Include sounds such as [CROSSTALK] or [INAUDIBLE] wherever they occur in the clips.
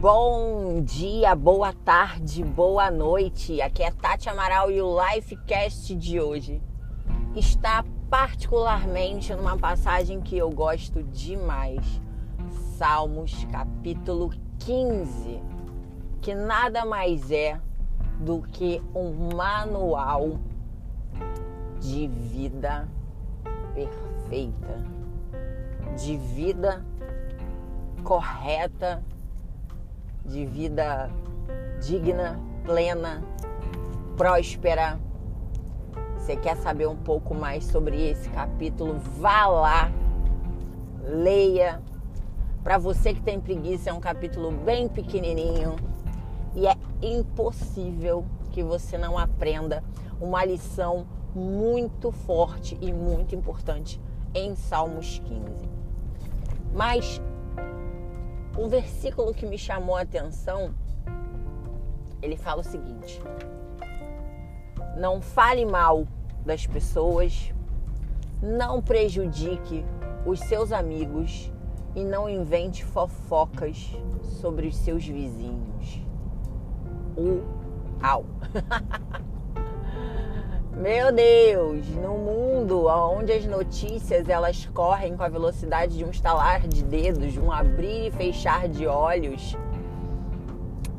Bom dia, boa tarde, boa noite. Aqui é Tati Amaral e o Lifecast de hoje está particularmente numa passagem que eu gosto demais. Salmos capítulo 15, que nada mais é do que um manual de vida perfeita, de vida correta de vida digna, plena, próspera. Você quer saber um pouco mais sobre esse capítulo? Vá lá, leia. Para você que tem preguiça, é um capítulo bem pequenininho e é impossível que você não aprenda uma lição muito forte e muito importante em Salmos 15. Mas um versículo que me chamou a atenção, ele fala o seguinte: Não fale mal das pessoas, não prejudique os seus amigos e não invente fofocas sobre os seus vizinhos. Uau! [LAUGHS] Meu Deus, no mundo onde as notícias elas correm com a velocidade de um estalar de dedos, de um abrir e fechar de olhos,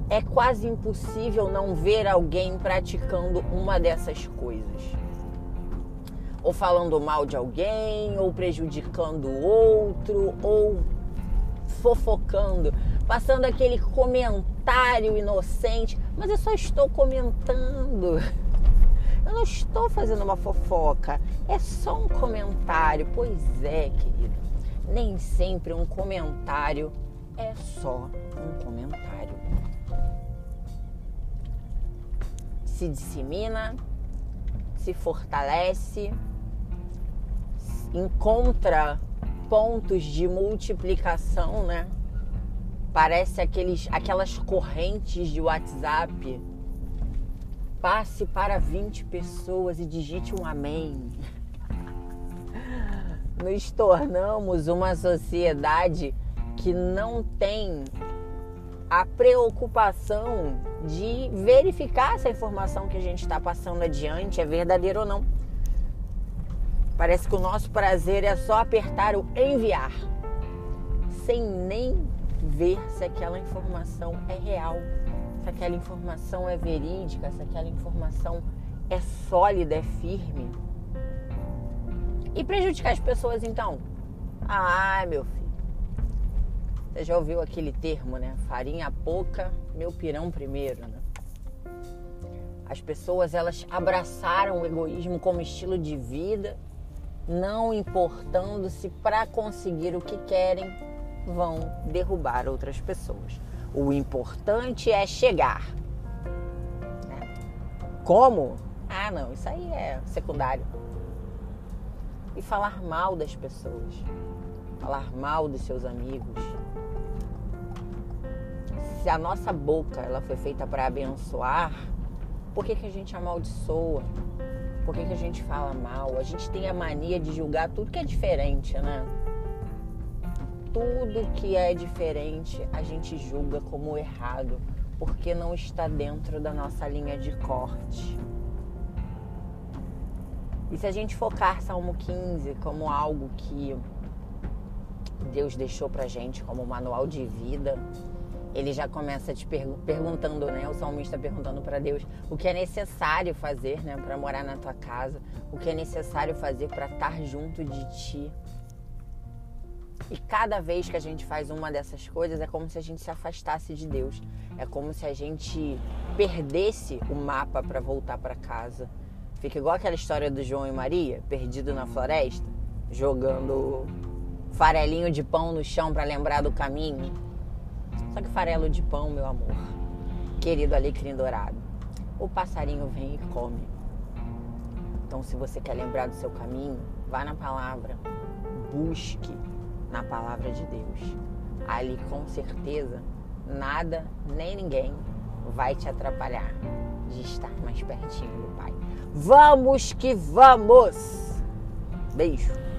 é quase impossível não ver alguém praticando uma dessas coisas. Ou falando mal de alguém, ou prejudicando o outro, ou fofocando, passando aquele comentário inocente, mas eu só estou comentando. [LAUGHS] Não estou fazendo uma fofoca, é só um comentário. Pois é, querido. Nem sempre um comentário é só um comentário. Se dissemina, se fortalece, encontra pontos de multiplicação, né? Parece aqueles, aquelas correntes de WhatsApp passe para 20 pessoas e digite um amém. [LAUGHS] Nos tornamos uma sociedade que não tem a preocupação de verificar se a informação que a gente está passando adiante é verdadeira ou não. Parece que o nosso prazer é só apertar o enviar, sem nem ver se aquela informação é real se aquela informação é verídica, se aquela informação é sólida, é firme. E prejudicar as pessoas então? Ah, meu filho. Você já ouviu aquele termo, né? Farinha pouca, meu pirão primeiro, né? As pessoas elas abraçaram o egoísmo como estilo de vida, não importando se para conseguir o que querem vão derrubar outras pessoas. O importante é chegar. Né? Como? Ah, não, isso aí é secundário. E falar mal das pessoas, falar mal dos seus amigos. Se a nossa boca ela foi feita para abençoar, por que, que a gente amaldiçoa? Por que, que a gente fala mal? A gente tem a mania de julgar tudo que é diferente, né? Tudo que é diferente a gente julga como errado, porque não está dentro da nossa linha de corte. E se a gente focar Salmo 15 como algo que Deus deixou pra gente como manual de vida, ele já começa te pergu perguntando, né? O salmista perguntando para Deus o que é necessário fazer, né, para morar na tua casa, o que é necessário fazer para estar junto de ti. E cada vez que a gente faz uma dessas coisas é como se a gente se afastasse de Deus. É como se a gente perdesse o mapa para voltar para casa. Fica igual aquela história do João e Maria, perdido na floresta, jogando farelinho de pão no chão para lembrar do caminho. Só que farelo de pão, meu amor, querido alecrim dourado, o passarinho vem e come. Então, se você quer lembrar do seu caminho, vá na palavra, busque na palavra de Deus. Ali com certeza nada nem ninguém vai te atrapalhar de estar mais pertinho do Pai. Vamos que vamos! Beijo!